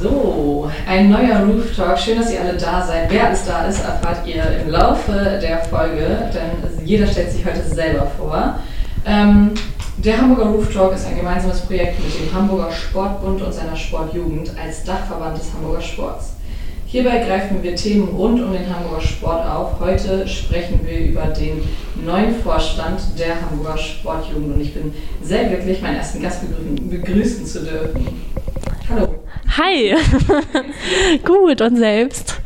So, ein neuer Roof Talk. Schön, dass ihr alle da seid. Wer alles da ist, erfahrt ihr im Laufe der Folge, denn jeder stellt sich heute selber vor. Ähm, der Hamburger Roof Talk ist ein gemeinsames Projekt mit dem Hamburger Sportbund und seiner Sportjugend als Dachverband des Hamburger Sports. Hierbei greifen wir Themen rund um den Hamburger Sport auf. Heute sprechen wir über den neuen Vorstand der Hamburger Sportjugend und ich bin sehr glücklich, meinen ersten Gast begrüßen zu dürfen. Hallo. Hi. gut und selbst.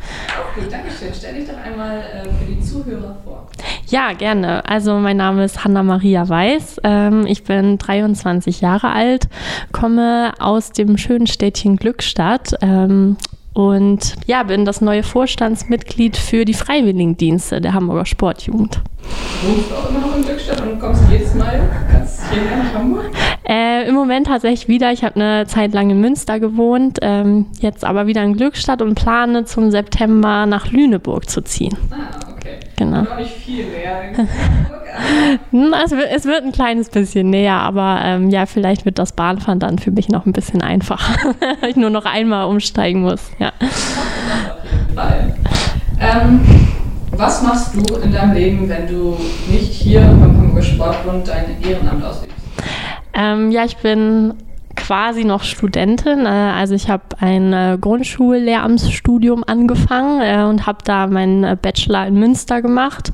Okay, danke schön. Stell dich doch einmal äh, für die Zuhörer vor. Ja, gerne. Also mein Name ist Hanna-Maria Weiß. Ähm, ich bin 23 Jahre alt, komme aus dem schönen Städtchen Glückstadt ähm, und ja, bin das neue Vorstandsmitglied für die Freiwilligendienste der Hamburger Sportjugend. Wohnst du auch immer noch in Glückstadt und kommst jedes Mal ganz hierher nach Hamburg? Äh, Im Moment tatsächlich wieder. Ich habe eine Zeit lang in Münster gewohnt, ähm, jetzt aber wieder in Glückstadt und plane zum September nach Lüneburg zu ziehen. Ah, okay. Genau. Noch nicht viel. Hm, es, wird, es wird ein kleines bisschen näher, aber ähm, ja, vielleicht wird das Bahnfahren dann für mich noch ein bisschen einfacher, weil ich nur noch einmal umsteigen muss. Ja. Ähm, was machst du in deinem Leben, wenn du nicht hier beim Hamburger Sportbund dein Ehrenamt ausübst? Ähm, ja, ich bin quasi noch Studentin. Äh, also ich habe ein äh, Grundschullehramtsstudium angefangen äh, und habe da meinen Bachelor in Münster gemacht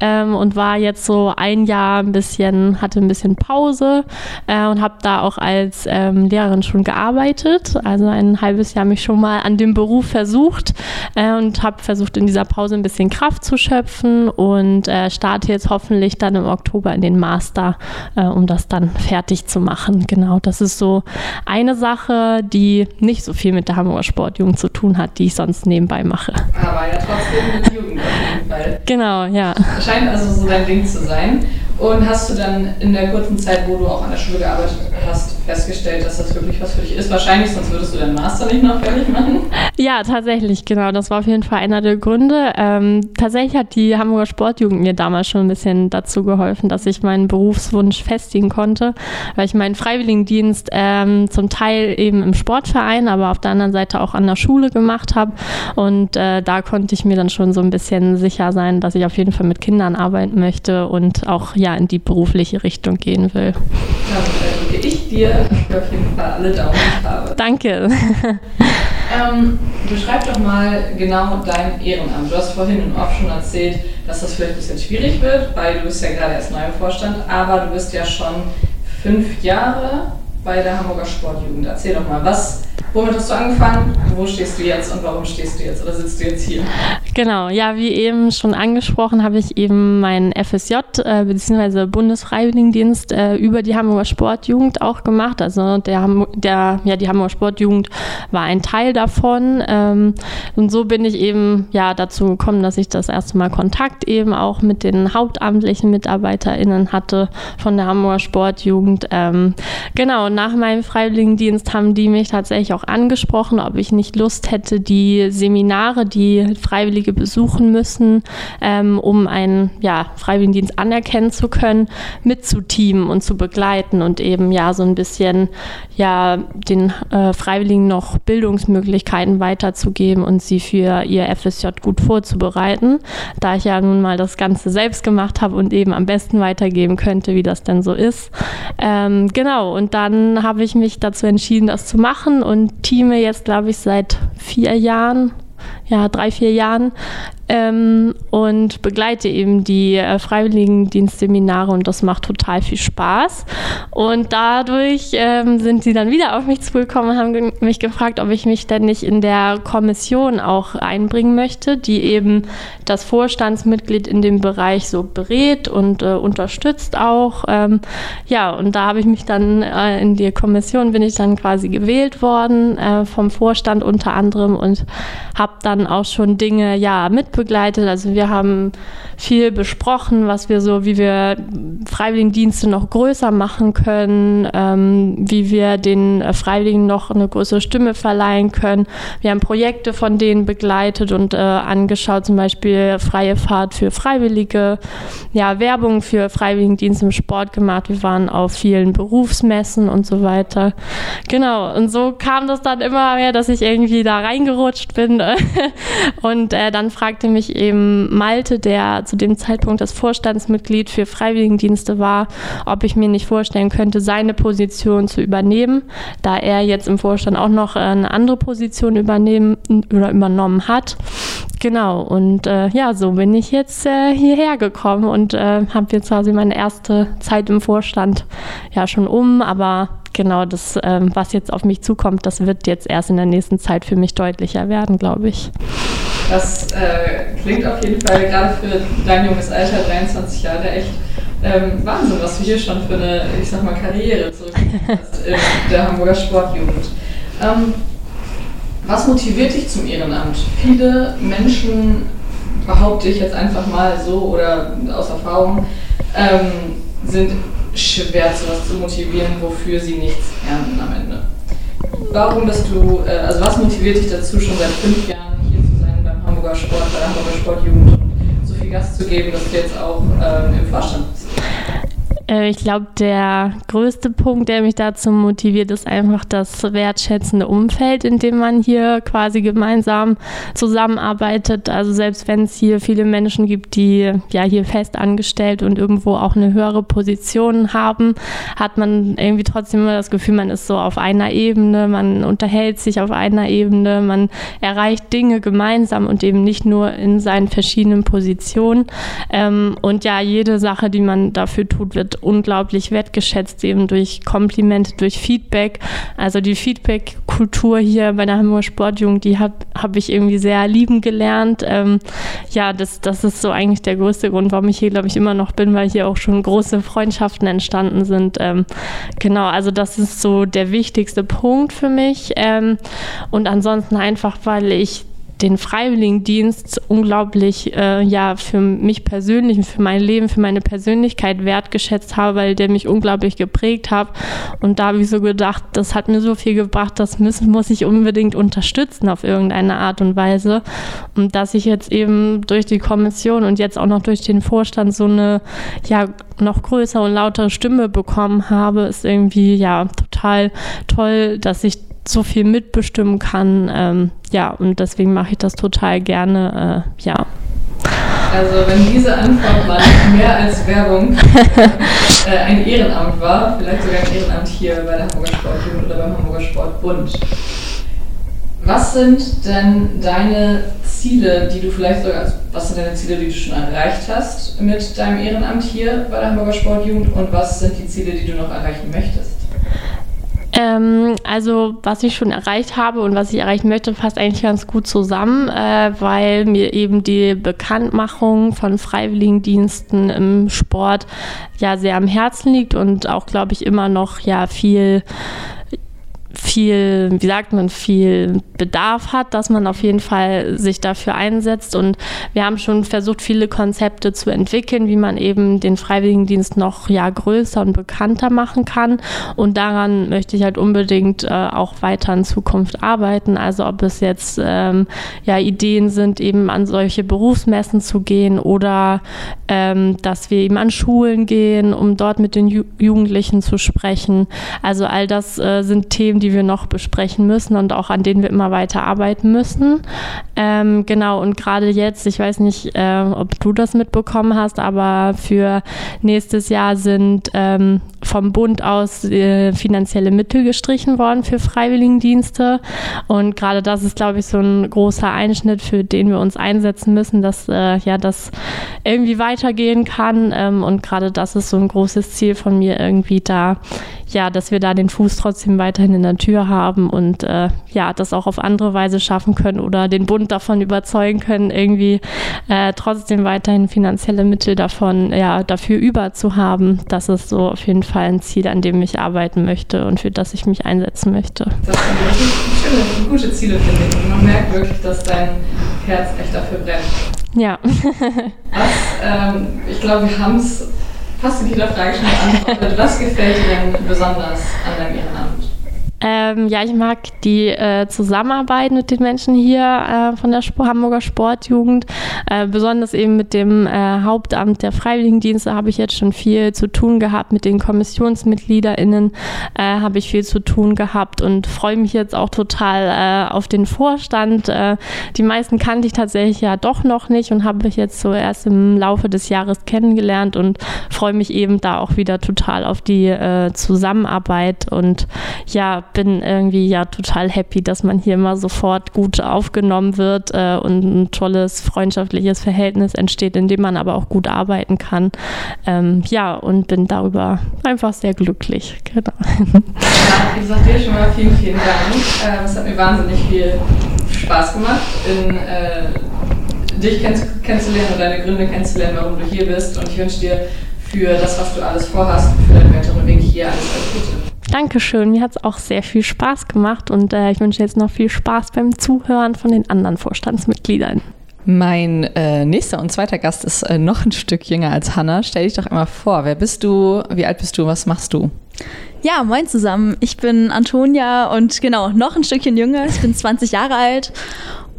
ähm, und war jetzt so ein Jahr ein bisschen, hatte ein bisschen Pause und habe da auch als ähm, Lehrerin schon gearbeitet. Also ein halbes Jahr mich schon mal an dem Beruf versucht und habe versucht in dieser Pause ein bisschen Kraft zu schöpfen und starte jetzt hoffentlich dann im Oktober in den Master, um das dann fertig zu machen. Genau, das ist so eine Sache, die nicht so viel mit der Hamburger Sportjugend zu tun hat, die ich sonst nebenbei mache. Aber ja trotzdem mit Jugend auf jeden Fall. Genau, ja. Scheint also so dein Ding zu sein. Und hast du dann in der kurzen Zeit, wo du auch an der Schule gearbeitet hast, festgestellt, dass das wirklich was für dich ist? Wahrscheinlich, sonst würdest du deinen Master nicht noch fertig machen. Ja, tatsächlich, genau. Das war auf jeden Fall einer der Gründe. Ähm, tatsächlich hat die Hamburger Sportjugend mir damals schon ein bisschen dazu geholfen, dass ich meinen Berufswunsch festigen konnte, weil ich meinen Freiwilligendienst ähm, zum Teil eben im Sportverein, aber auf der anderen Seite auch an der Schule gemacht habe. Und äh, da konnte ich mir dann schon so ein bisschen sicher sein, dass ich auf jeden Fall mit Kindern arbeiten möchte und auch ja in die berufliche Richtung gehen will. Dann drücke ich dir auf jeden Fall alle Daumen habe. Danke. Ähm, beschreib doch mal genau dein Ehrenamt. Du hast vorhin im Off schon erzählt, dass das vielleicht ein bisschen schwierig wird, weil du bist ja gerade erst neu im Vorstand, aber du bist ja schon fünf Jahre bei der Hamburger Sportjugend. Erzähl doch mal, was Womit hast du angefangen? Wo stehst du jetzt und warum stehst du jetzt oder sitzt du jetzt hier? Genau, ja, wie eben schon angesprochen, habe ich eben meinen FSJ äh, bzw. Bundesfreiwilligendienst äh, über die Hamburger Sportjugend auch gemacht. Also der, der, ja, die Hamburger Sportjugend war ein Teil davon. Ähm, und so bin ich eben ja dazu gekommen, dass ich das erste Mal Kontakt eben auch mit den hauptamtlichen MitarbeiterInnen hatte von der Hamburger Sportjugend. Ähm, genau, nach meinem Freiwilligendienst haben die mich tatsächlich auch angesprochen, ob ich nicht Lust hätte, die Seminare, die Freiwillige besuchen müssen, ähm, um einen ja, Freiwilligendienst anerkennen zu können, mitzuteamen und zu begleiten und eben ja so ein bisschen ja den äh, Freiwilligen noch Bildungsmöglichkeiten weiterzugeben und sie für ihr FSJ gut vorzubereiten, da ich ja nun mal das Ganze selbst gemacht habe und eben am besten weitergeben könnte, wie das denn so ist. Ähm, genau, und dann habe ich mich dazu entschieden, das zu machen und teame jetzt, glaube ich, seit vier Jahren, ja, drei, vier Jahren ähm, und begleite eben die äh, Freiwilligendienstseminare und das macht total viel Spaß. Und dadurch ähm, sind sie dann wieder auf mich zugekommen und haben mich gefragt, ob ich mich denn nicht in der Kommission auch einbringen möchte, die eben das Vorstandsmitglied in dem Bereich so berät und äh, unterstützt auch. Ähm, ja, und da habe ich mich dann äh, in die Kommission bin ich dann quasi gewählt worden äh, vom Vorstand unter anderem und habe dann auch schon Dinge ja mit mitbegleitet. Also wir haben viel besprochen, was wir so, wie wir Freiwilligendienste noch größer machen können, ähm, wie wir den äh, Freiwilligen noch eine größere Stimme verleihen können. Wir haben Projekte von denen begleitet und äh, angeschaut, zum Beispiel freie Fahrt für Freiwillige, ja, Werbung für Freiwilligendienste im Sport gemacht. Wir waren auf vielen Berufsmessen und so weiter. Genau, und so kam das dann immer mehr, dass ich irgendwie da reingerutscht bin. und äh, dann fragte mich eben Malte, der zu dem Zeitpunkt das Vorstandsmitglied für Freiwilligendienste war, ob ich mir nicht vorstellen könnte, seine Position zu übernehmen, da er jetzt im Vorstand auch noch eine andere Position übernehmen oder übernommen hat. Genau, und äh, ja, so bin ich jetzt äh, hierher gekommen und äh, habe jetzt quasi meine erste Zeit im Vorstand ja schon um, aber genau das, ähm, was jetzt auf mich zukommt, das wird jetzt erst in der nächsten Zeit für mich deutlicher werden, glaube ich. Das äh, klingt auf jeden Fall gerade für dein junges Alter, 23 Jahre, echt ähm, Wahnsinn, was du hier schon für eine, ich sag mal, Karriere zurückgelegt hast in der Hamburger Sportjugend. Ähm, was motiviert dich zum Ehrenamt? Viele Menschen, behaupte ich jetzt einfach mal so oder aus Erfahrung, ähm, sind schwer, zu was zu motivieren, wofür sie nichts ernten am Ende. Warum bist du, äh, also was motiviert dich dazu, schon seit fünf Jahren hier zu sein beim Hamburger Sport, bei der Hamburger Sportjugend so viel Gas zu geben, dass du jetzt auch ähm, im Vorstand bist? Äh, ich glaube, der größte Punkt, der mich dazu motiviert, ist einfach das wertschätzende Umfeld, in dem man hier quasi gemeinsam zusammenarbeitet. Also selbst wenn es hier viele Menschen gibt, die ja hier fest angestellt und irgendwo auch eine höhere Position haben, hat man irgendwie trotzdem immer das Gefühl, man ist so auf einer Ebene, man unterhält sich auf einer Ebene, man erreicht Dinge gemeinsam und eben nicht nur in seinen verschiedenen Positionen. Ähm, und ja, jede Sache, die man dafür tut, wird unglaublich wertgeschätzt, eben durch Komplimente, durch Feedback. Also die Feedback-Kultur hier bei der Hamburger Sportjugend, die habe hab ich irgendwie sehr lieben gelernt. Ähm, ja, das, das ist so eigentlich der größte Grund, warum ich hier, glaube ich, immer noch bin, weil hier auch schon große Freundschaften entstanden sind. Ähm, genau, also das ist so der wichtigste Punkt für mich. Ähm, und ansonsten einfach, weil ich den Freiwilligendienst unglaublich äh, ja für mich persönlich für mein Leben, für meine Persönlichkeit wertgeschätzt habe, weil der mich unglaublich geprägt hat. Und da habe ich so gedacht, das hat mir so viel gebracht, das müssen, muss ich unbedingt unterstützen auf irgendeine Art und Weise. Und dass ich jetzt eben durch die Kommission und jetzt auch noch durch den Vorstand so eine ja noch größere und lautere Stimme bekommen habe, ist irgendwie ja total toll, dass ich so viel mitbestimmen kann. Ähm, ja, und deswegen mache ich das total gerne. Äh, ja. Also wenn diese Antwort mal mehr als Werbung äh, ein Ehrenamt war, vielleicht sogar ein Ehrenamt hier bei der Hamburger Sportjugend oder beim Hamburger Sportbund. Was sind denn deine Ziele, die du vielleicht sogar, also was sind deine Ziele, die du schon erreicht hast mit deinem Ehrenamt hier bei der Hamburger Sportjugend und was sind die Ziele, die du noch erreichen möchtest? Ähm, also was ich schon erreicht habe und was ich erreichen möchte, passt eigentlich ganz gut zusammen, äh, weil mir eben die Bekanntmachung von Freiwilligendiensten im Sport ja sehr am Herzen liegt und auch, glaube ich, immer noch ja viel viel, wie sagt man, viel Bedarf hat, dass man auf jeden Fall sich dafür einsetzt. Und wir haben schon versucht, viele Konzepte zu entwickeln, wie man eben den Freiwilligendienst noch ja größer und bekannter machen kann. Und daran möchte ich halt unbedingt äh, auch weiter in Zukunft arbeiten. Also ob es jetzt ähm, ja Ideen sind, eben an solche Berufsmessen zu gehen oder ähm, dass wir eben an Schulen gehen, um dort mit den Ju Jugendlichen zu sprechen. Also all das äh, sind Themen, die wir noch besprechen müssen und auch an denen wir immer weiter arbeiten müssen. Ähm, genau, und gerade jetzt, ich weiß nicht, äh, ob du das mitbekommen hast, aber für nächstes Jahr sind ähm, vom Bund aus äh, finanzielle Mittel gestrichen worden für Freiwilligendienste. Und gerade das ist, glaube ich, so ein großer Einschnitt, für den wir uns einsetzen müssen, dass äh, ja das irgendwie weitergehen kann. Ähm, und gerade das ist so ein großes Ziel von mir, irgendwie da ja, dass wir da den Fuß trotzdem weiterhin in der Tür haben und äh, ja, das auch auf andere Weise schaffen können oder den Bund davon überzeugen können, irgendwie äh, trotzdem weiterhin finanzielle Mittel davon, ja, dafür über zu haben. Das ist so auf jeden Fall ein Ziel, an dem ich arbeiten möchte und für das ich mich einsetzen möchte. Das sind wirklich schöne, gute Ziele, finde ich. Und man merkt wirklich, dass dein Herz echt dafür brennt. Ja. Was, ähm, ich glaube, wir haben es fast in jeder Frage schon beantwortet. Was gefällt dir denn besonders an deinem Ehrenamt? Ähm, ja, ich mag die äh, Zusammenarbeit mit den Menschen hier äh, von der Hamburger Sportjugend. Äh, besonders eben mit dem äh, Hauptamt der Freiwilligendienste habe ich jetzt schon viel zu tun gehabt. Mit den KommissionsmitgliederInnen äh, habe ich viel zu tun gehabt und freue mich jetzt auch total äh, auf den Vorstand. die meisten kannte ich tatsächlich ja doch noch nicht und habe ich jetzt so erst im Laufe des Jahres kennengelernt und freue mich eben da auch wieder total auf die Zusammenarbeit und ja, bin irgendwie ja total happy, dass man hier immer sofort gut aufgenommen wird äh, und ein tolles freundschaftliches Verhältnis entsteht, in dem man aber auch gut arbeiten kann. Ähm, ja, und bin darüber einfach sehr glücklich. Genau. Ich sage dir schon mal vielen, vielen Dank. Ähm, es hat mir wahnsinnig viel Spaß gemacht, in, äh, dich kenn kennenzulernen und deine Gründe kennenzulernen, warum du hier bist. Und ich wünsche dir für das, was du alles vorhast, für deinen weiteren Weg hier alles Gute. Dankeschön, mir hat es auch sehr viel Spaß gemacht und äh, ich wünsche jetzt noch viel Spaß beim Zuhören von den anderen Vorstandsmitgliedern. Mein äh, nächster und zweiter Gast ist äh, noch ein Stück jünger als Hanna. Stell dich doch einmal vor, wer bist du, wie alt bist du, was machst du? Ja, moin zusammen. Ich bin Antonia und genau, noch ein Stückchen jünger. Ich bin 20 Jahre alt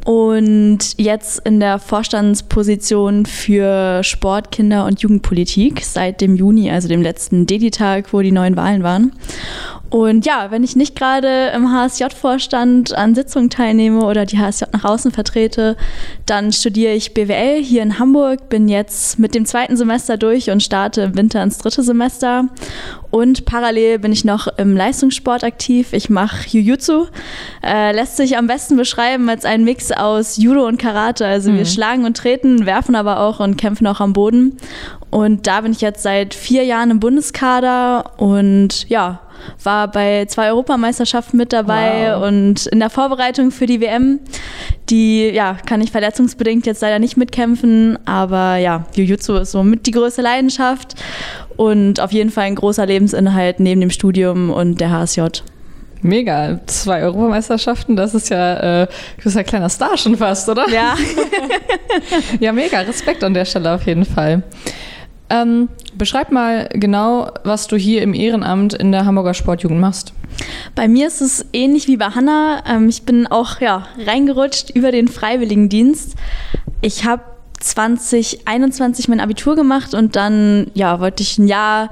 und jetzt in der Vorstandsposition für Sport, Kinder- und Jugendpolitik seit dem Juni, also dem letzten Dedi-Tag, wo die neuen Wahlen waren. Und ja, wenn ich nicht gerade im HSJ-Vorstand an Sitzungen teilnehme oder die HSJ nach außen vertrete, dann studiere ich BWL hier in Hamburg, bin jetzt mit dem zweiten Semester durch und starte im Winter ins dritte Semester. Und parallel bin ich noch im Leistungssport aktiv. Ich mache Jiu-Jitsu. Äh, lässt sich am besten beschreiben als ein Mix aus Judo und Karate. Also mhm. wir schlagen und treten, werfen aber auch und kämpfen auch am Boden. Und da bin ich jetzt seit vier Jahren im Bundeskader und ja, war bei zwei Europameisterschaften mit dabei wow. und in der Vorbereitung für die WM. Die, ja, kann ich verletzungsbedingt jetzt leider nicht mitkämpfen, aber ja, Jiu-Jitsu ist so mit die größte Leidenschaft und auf jeden Fall ein großer Lebensinhalt neben dem Studium und der HSJ. Mega, zwei Europameisterschaften, das ist ja, äh, du bist ein kleiner Star schon fast, oder? Ja. ja, mega, Respekt an der Stelle auf jeden Fall. Ähm, beschreib mal genau, was du hier im Ehrenamt in der Hamburger Sportjugend machst. Bei mir ist es ähnlich wie bei Hanna. Ähm, ich bin auch ja, reingerutscht über den Freiwilligendienst. Ich habe 2021 mein Abitur gemacht und dann ja, wollte ich ein Jahr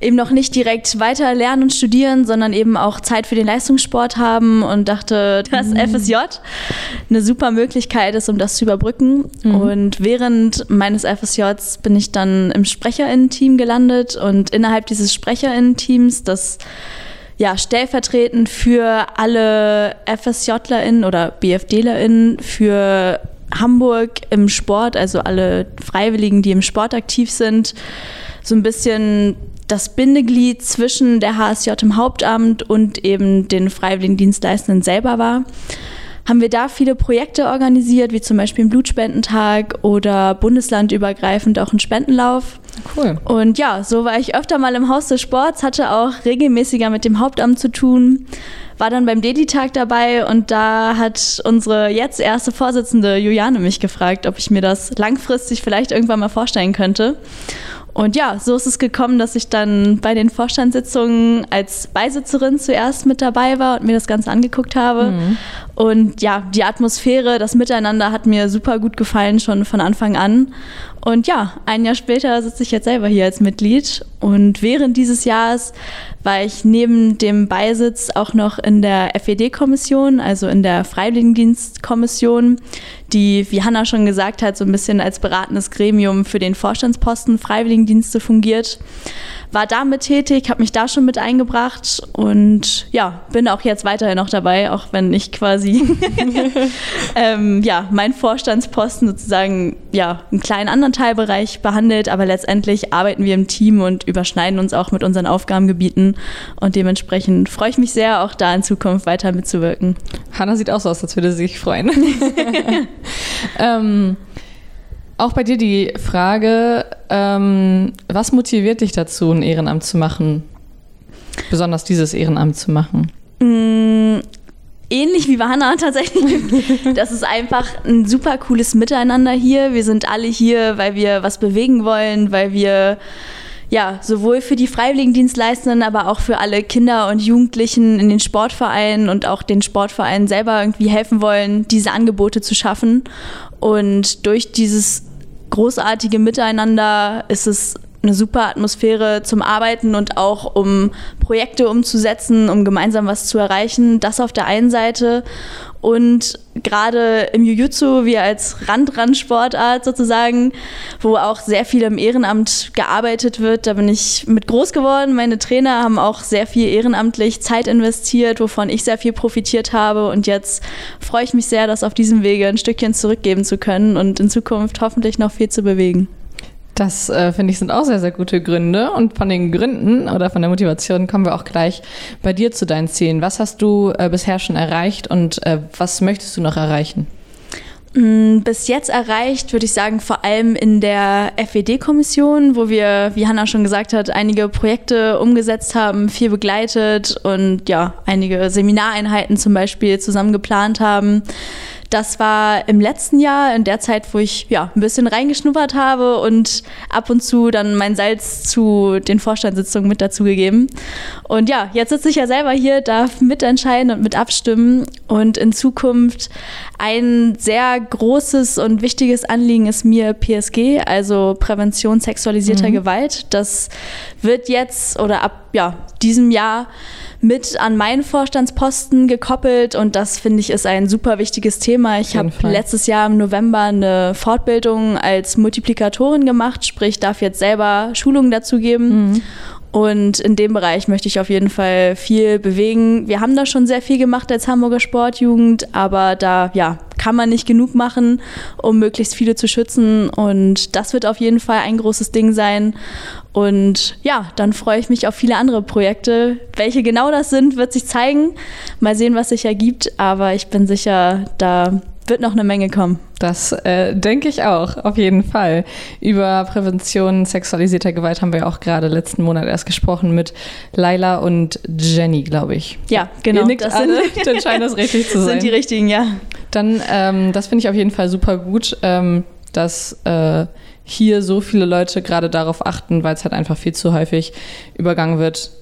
eben noch nicht direkt weiter lernen und studieren, sondern eben auch Zeit für den Leistungssport haben und dachte, dass mhm. FSJ eine super Möglichkeit ist, um das zu überbrücken. Mhm. Und während meines FSJs bin ich dann im SprecherInnen-Team gelandet und innerhalb dieses SprecherInnen-Teams, das ja, stellvertretend für alle FSJlerInnen oder BFDlerInnen für Hamburg im Sport, also alle Freiwilligen, die im Sport aktiv sind, so ein bisschen das Bindeglied zwischen der HSJ im Hauptamt und eben den Freiwilligendienstleistenden selber war, haben wir da viele Projekte organisiert, wie zum Beispiel den Blutspendentag oder bundeslandübergreifend auch einen Spendenlauf. Cool. Und ja, so war ich öfter mal im Haus des Sports, hatte auch regelmäßiger mit dem Hauptamt zu tun, war dann beim Dedi-Tag dabei und da hat unsere jetzt erste Vorsitzende Juliane mich gefragt, ob ich mir das langfristig vielleicht irgendwann mal vorstellen könnte. Und ja, so ist es gekommen, dass ich dann bei den Vorstandssitzungen als Beisitzerin zuerst mit dabei war und mir das Ganze angeguckt habe. Mhm. Und ja, die Atmosphäre, das Miteinander hat mir super gut gefallen, schon von Anfang an. Und ja, ein Jahr später sitze ich jetzt selber hier als Mitglied. Und während dieses Jahres war ich neben dem Beisitz auch noch in der FED-Kommission, also in der Freiwilligendienstkommission, die, wie Hanna schon gesagt hat, so ein bisschen als beratendes Gremium für den Vorstandsposten Freiwilligendienste fungiert war damit tätig, habe mich da schon mit eingebracht und ja, bin auch jetzt weiterhin noch dabei, auch wenn ich quasi ähm, ja, mein Vorstandsposten sozusagen ja, einen kleinen anderen Teilbereich behandelt, aber letztendlich arbeiten wir im Team und überschneiden uns auch mit unseren Aufgabengebieten und dementsprechend freue ich mich sehr, auch da in Zukunft weiter mitzuwirken. Hanna sieht auch so aus, als würde sie sich freuen. ähm, auch bei dir die Frage, ähm, was motiviert dich dazu, ein Ehrenamt zu machen? Besonders dieses Ehrenamt zu machen? Mm, ähnlich wie bei tatsächlich. Das ist einfach ein super cooles Miteinander hier. Wir sind alle hier, weil wir was bewegen wollen, weil wir ja, sowohl für die Freiwilligendienstleistenden, aber auch für alle Kinder und Jugendlichen in den Sportvereinen und auch den Sportvereinen selber irgendwie helfen wollen, diese Angebote zu schaffen. Und durch dieses großartige Miteinander ist es eine super Atmosphäre zum Arbeiten und auch um Projekte umzusetzen, um gemeinsam was zu erreichen. Das auf der einen Seite. Und gerade im Jiu-Jitsu, wie als Randrandsportart sozusagen, wo auch sehr viel im Ehrenamt gearbeitet wird, da bin ich mit groß geworden. Meine Trainer haben auch sehr viel ehrenamtlich Zeit investiert, wovon ich sehr viel profitiert habe. Und jetzt freue ich mich sehr, das auf diesem Wege ein Stückchen zurückgeben zu können und in Zukunft hoffentlich noch viel zu bewegen. Das äh, finde ich sind auch sehr, sehr gute Gründe. Und von den Gründen oder von der Motivation kommen wir auch gleich bei dir zu deinen Zielen. Was hast du äh, bisher schon erreicht und äh, was möchtest du noch erreichen? Mm, bis jetzt erreicht, würde ich sagen, vor allem in der FED-Kommission, wo wir, wie Hanna schon gesagt hat, einige Projekte umgesetzt haben, viel begleitet und ja, einige Seminareinheiten zum Beispiel zusammen geplant haben. Das war im letzten Jahr, in der Zeit, wo ich ja ein bisschen reingeschnuppert habe und ab und zu dann mein Salz zu den Vorstandssitzungen mit dazugegeben. Und ja, jetzt sitze ich ja selber hier, darf mitentscheiden und mit abstimmen. Und in Zukunft ein sehr großes und wichtiges Anliegen ist mir PSG, also Prävention sexualisierter mhm. Gewalt. Das wird jetzt oder ab ja, diesem Jahr mit an meinen Vorstandsposten gekoppelt und das finde ich ist ein super wichtiges Thema. Ich habe letztes Jahr im November eine Fortbildung als Multiplikatorin gemacht, sprich darf jetzt selber Schulungen dazu geben. Mhm. Und in dem Bereich möchte ich auf jeden Fall viel bewegen. Wir haben da schon sehr viel gemacht als Hamburger Sportjugend, aber da ja, kann man nicht genug machen, um möglichst viele zu schützen. Und das wird auf jeden Fall ein großes Ding sein. Und ja, dann freue ich mich auf viele andere Projekte. Welche genau das sind, wird sich zeigen. Mal sehen, was sich ergibt. Aber ich bin sicher, da wird noch eine Menge kommen. Das äh, denke ich auch, auf jeden Fall. Über Prävention sexualisierter Gewalt haben wir auch gerade letzten Monat erst gesprochen mit Laila und Jenny, glaube ich. Ja, genau. Ihr nickt das alle, sind, dann scheint das richtig zu sein. Sind die richtigen, ja. Dann, ähm, das finde ich auf jeden Fall super gut, ähm, dass äh, hier so viele Leute gerade darauf achten, weil es halt einfach viel zu häufig übergangen wird.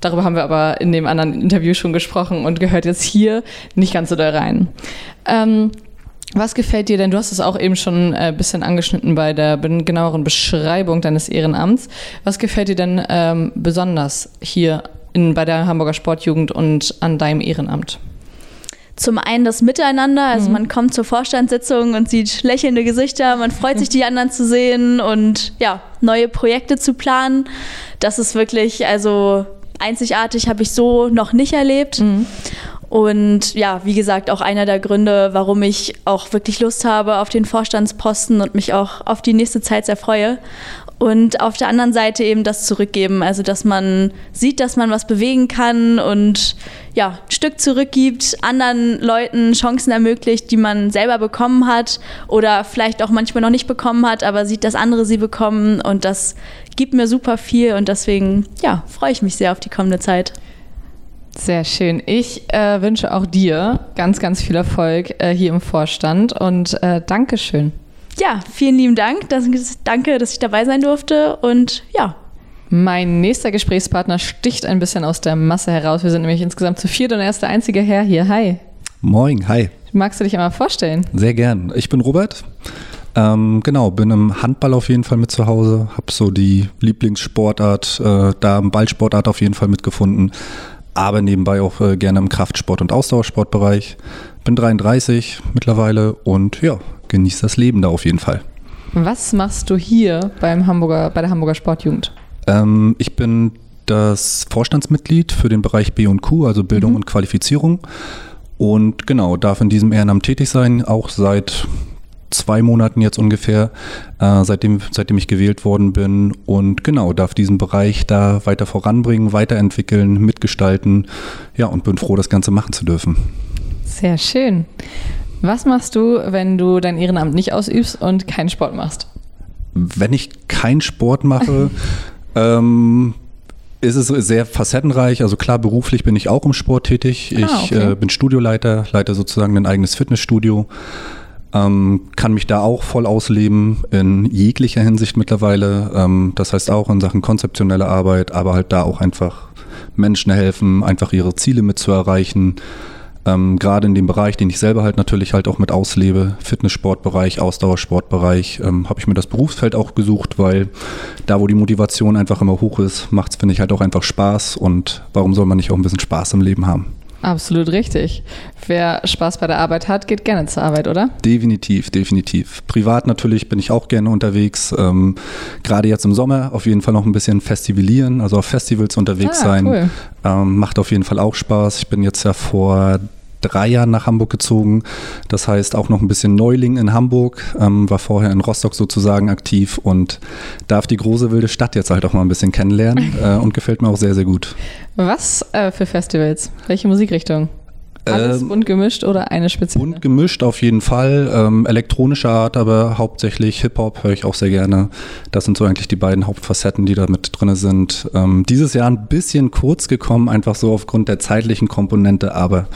Darüber haben wir aber in dem anderen Interview schon gesprochen und gehört jetzt hier nicht ganz so da rein. Ähm, was gefällt dir denn? Du hast es auch eben schon ein äh, bisschen angeschnitten bei der genaueren Beschreibung deines Ehrenamts. Was gefällt dir denn ähm, besonders hier in, bei der Hamburger Sportjugend und an deinem Ehrenamt? zum einen das Miteinander, also mhm. man kommt zur Vorstandssitzung und sieht lächelnde Gesichter, man freut sich, die anderen zu sehen und ja, neue Projekte zu planen. Das ist wirklich, also einzigartig habe ich so noch nicht erlebt. Mhm. Und ja, wie gesagt, auch einer der Gründe, warum ich auch wirklich Lust habe auf den Vorstandsposten und mich auch auf die nächste Zeit sehr freue. Und auf der anderen Seite eben das Zurückgeben, also dass man sieht, dass man was bewegen kann und ja, ein Stück zurückgibt, anderen Leuten Chancen ermöglicht, die man selber bekommen hat oder vielleicht auch manchmal noch nicht bekommen hat, aber sieht, dass andere sie bekommen und das gibt mir super viel und deswegen ja, freue ich mich sehr auf die kommende Zeit. Sehr schön. Ich äh, wünsche auch dir ganz, ganz viel Erfolg äh, hier im Vorstand und äh, Dankeschön. Ja, vielen lieben Dank. Das, danke, dass ich dabei sein durfte und ja. Mein nächster Gesprächspartner sticht ein bisschen aus der Masse heraus. Wir sind nämlich insgesamt zu viert und er ist der einzige Herr hier. Hi. Moin, hi. Magst du dich einmal vorstellen? Sehr gern. Ich bin Robert. Ähm, genau, bin im Handball auf jeden Fall mit zu Hause, habe so die Lieblingssportart, äh, da im Ballsportart auf jeden Fall mitgefunden aber nebenbei auch äh, gerne im Kraftsport- und Ausdauersportbereich. Bin 33 mittlerweile und ja, genieße das Leben da auf jeden Fall. Was machst du hier beim Hamburger, bei der Hamburger Sportjugend? Ähm, ich bin das Vorstandsmitglied für den Bereich B und Q, also Bildung mhm. und Qualifizierung. Und genau, darf in diesem Ehrenamt tätig sein, auch seit zwei Monaten jetzt ungefähr, äh, seitdem, seitdem ich gewählt worden bin. Und genau, darf diesen Bereich da weiter voranbringen, weiterentwickeln, mitgestalten. Ja, und bin froh, das Ganze machen zu dürfen. Sehr schön. Was machst du, wenn du dein Ehrenamt nicht ausübst und keinen Sport machst? Wenn ich keinen Sport mache, ähm, ist es sehr facettenreich. Also klar, beruflich bin ich auch im Sport tätig. Ich Ah, okay. äh, bin Studioleiter, leite sozusagen ein eigenes Fitnessstudio. Ähm, kann mich da auch voll ausleben in jeglicher Hinsicht mittlerweile. Ähm, das heißt auch in Sachen konzeptionelle Arbeit, aber halt da auch einfach Menschen helfen, einfach ihre Ziele mit zu erreichen. Ähm, Gerade in dem Bereich, den ich selber halt natürlich halt auch mit auslebe, Fitnesssportbereich, Ausdauersportbereich, ähm, habe ich mir das Berufsfeld auch gesucht, weil da, wo die Motivation einfach immer hoch ist, macht es, finde ich, halt auch einfach Spaß. Und warum soll man nicht auch ein bisschen Spaß im Leben haben? Absolut richtig. Wer Spaß bei der Arbeit hat, geht gerne zur Arbeit, oder? Definitiv, definitiv. Privat natürlich bin ich auch gerne unterwegs. Ähm, Gerade jetzt im Sommer auf jeden Fall noch ein bisschen festivalieren, also auf Festivals unterwegs Ah, sein. cool. Ähm, macht auf jeden Fall auch Spaß. Ich bin jetzt ja vor drei Jahren nach Hamburg gezogen. Das heißt auch noch ein bisschen Neuling in Hamburg. Ähm, war vorher in Rostock sozusagen aktiv und darf die große wilde Stadt jetzt halt auch mal ein bisschen kennenlernen äh, und gefällt mir auch sehr, sehr gut. Was äh, für Festivals? Welche Musikrichtung? Alles Ähm, bunt gemischt oder eine spezielle? Bunt gemischt auf jeden Fall. Ähm, elektronische Art, aber hauptsächlich Hip-Hop höre ich auch sehr gerne. Das sind so eigentlich die beiden Hauptfacetten, die da mit drin sind. Ähm, dieses Jahr ein bisschen kurz gekommen, einfach so aufgrund der zeitlichen Komponente, aber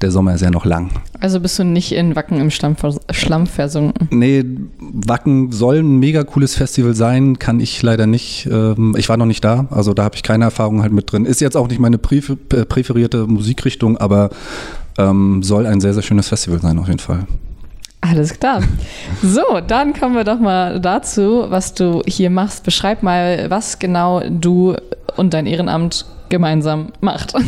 der Sommer ist ja noch lang. Also bist du nicht in Wacken im Schlamm, Schlamm versunken? Nee, Wacken soll ein mega cooles Festival sein, kann ich leider nicht. Ähm, ich war noch nicht da, also da habe ich keine Erfahrung halt mit drin. Ist jetzt auch nicht meine präf präferierte Musikrichtung, aber ähm, soll ein sehr, sehr schönes Festival sein auf jeden Fall. Alles klar. So, dann kommen wir doch mal dazu, was du hier machst. Beschreib mal, was genau du und dein Ehrenamt gemeinsam macht.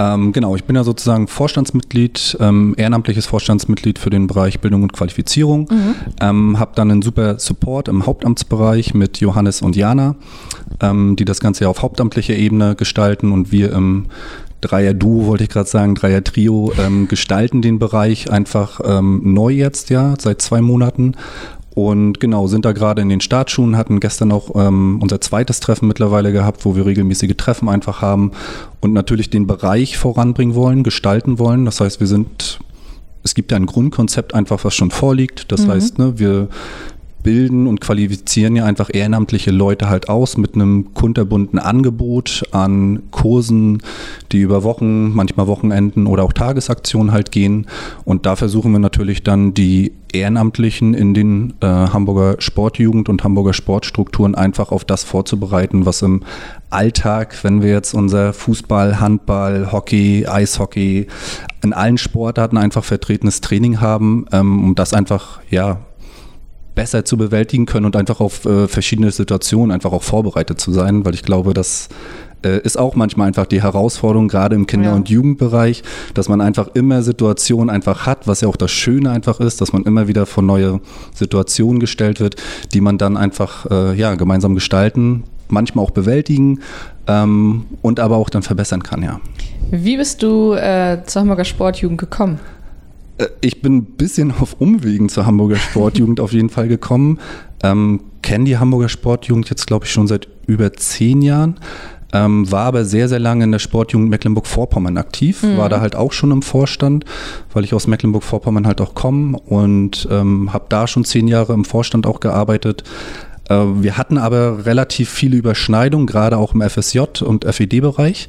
Ähm, genau, ich bin ja sozusagen Vorstandsmitglied, ähm, ehrenamtliches Vorstandsmitglied für den Bereich Bildung und Qualifizierung. Ähm, habe dann einen super Support im Hauptamtsbereich mit Johannes und Jana, ähm, die das Ganze ja auf hauptamtlicher Ebene gestalten und wir im Dreier-Duo, wollte ich gerade sagen, Dreier-Trio, ähm, gestalten den Bereich einfach ähm, neu jetzt, ja, seit zwei Monaten. Und genau, sind da gerade in den Startschuhen, hatten gestern auch ähm, unser zweites Treffen mittlerweile gehabt, wo wir regelmäßige Treffen einfach haben und natürlich den Bereich voranbringen wollen, gestalten wollen. Das heißt, wir sind, es gibt ja ein Grundkonzept einfach, was schon vorliegt. Das heißt, ne, wir bilden und qualifizieren ja einfach ehrenamtliche Leute halt aus mit einem kunterbunten Angebot an Kursen, die über Wochen, manchmal Wochenenden oder auch Tagesaktionen halt gehen. Und da versuchen wir natürlich dann die Ehrenamtlichen in den äh, Hamburger Sportjugend und Hamburger Sportstrukturen einfach auf das vorzubereiten, was im Alltag, wenn wir jetzt unser Fußball, Handball, Hockey, Eishockey, in allen Sportarten einfach vertretenes Training haben, ähm, um das einfach, ja, besser zu bewältigen können und einfach auf äh, verschiedene Situationen einfach auch vorbereitet zu sein, weil ich glaube, das äh, ist auch manchmal einfach die Herausforderung, gerade im Kinder- und Jugendbereich, dass man einfach immer Situationen einfach hat, was ja auch das Schöne einfach ist, dass man immer wieder vor neue Situationen gestellt wird, die man dann einfach äh, ja, gemeinsam gestalten, manchmal auch bewältigen ähm, und aber auch dann verbessern kann, ja. Wie bist du äh, zur Hamburger Sportjugend gekommen? Äh, Ich bin ein bisschen auf Umwegen zur Hamburger Sportjugend auf jeden Fall gekommen. Ähm, Kenne die Hamburger Sportjugend jetzt, glaube ich, schon seit über zehn Jahren. Ähm, war aber sehr, sehr lange in der Sportjugend Mecklenburg-Vorpommern aktiv. War da halt auch schon im Vorstand, weil ich aus Mecklenburg-Vorpommern halt auch komme und ähm, habe da schon zehn Jahre im Vorstand auch gearbeitet. Äh, Wir hatten aber relativ viele Überschneidungen, gerade auch im FSJ und FED-Bereich.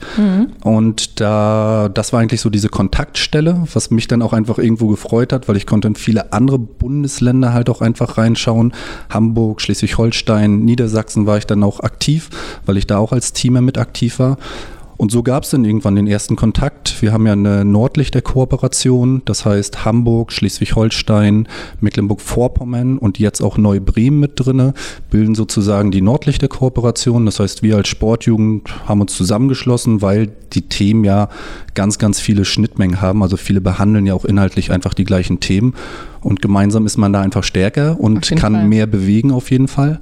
Und da, das war eigentlich so diese Kontaktstelle, was mich dann auch einfach irgendwo gefreut hat, weil ich konnte in viele andere Bundesländer halt auch einfach reinschauen. Hamburg, Schleswig-Holstein, Niedersachsen war ich dann auch aktiv, weil ich da auch als Teamer mit aktiv war. Und so gab es dann irgendwann den ersten Kontakt. Wir haben ja eine Nordlichter-Kooperation, das heißt Hamburg, Schleswig-Holstein, Mecklenburg-Vorpommern und jetzt auch Neubremen mit drinne, bilden sozusagen die Nordlichter-Kooperation. Das heißt, wir als Sportjugend haben uns zusammengeschlossen, weil die Themen ja ganz, ganz viele Schnittmengen haben. Also viele behandeln ja auch inhaltlich einfach die gleichen Themen. Und gemeinsam ist man da einfach stärker und kann Fall. mehr bewegen auf jeden Fall.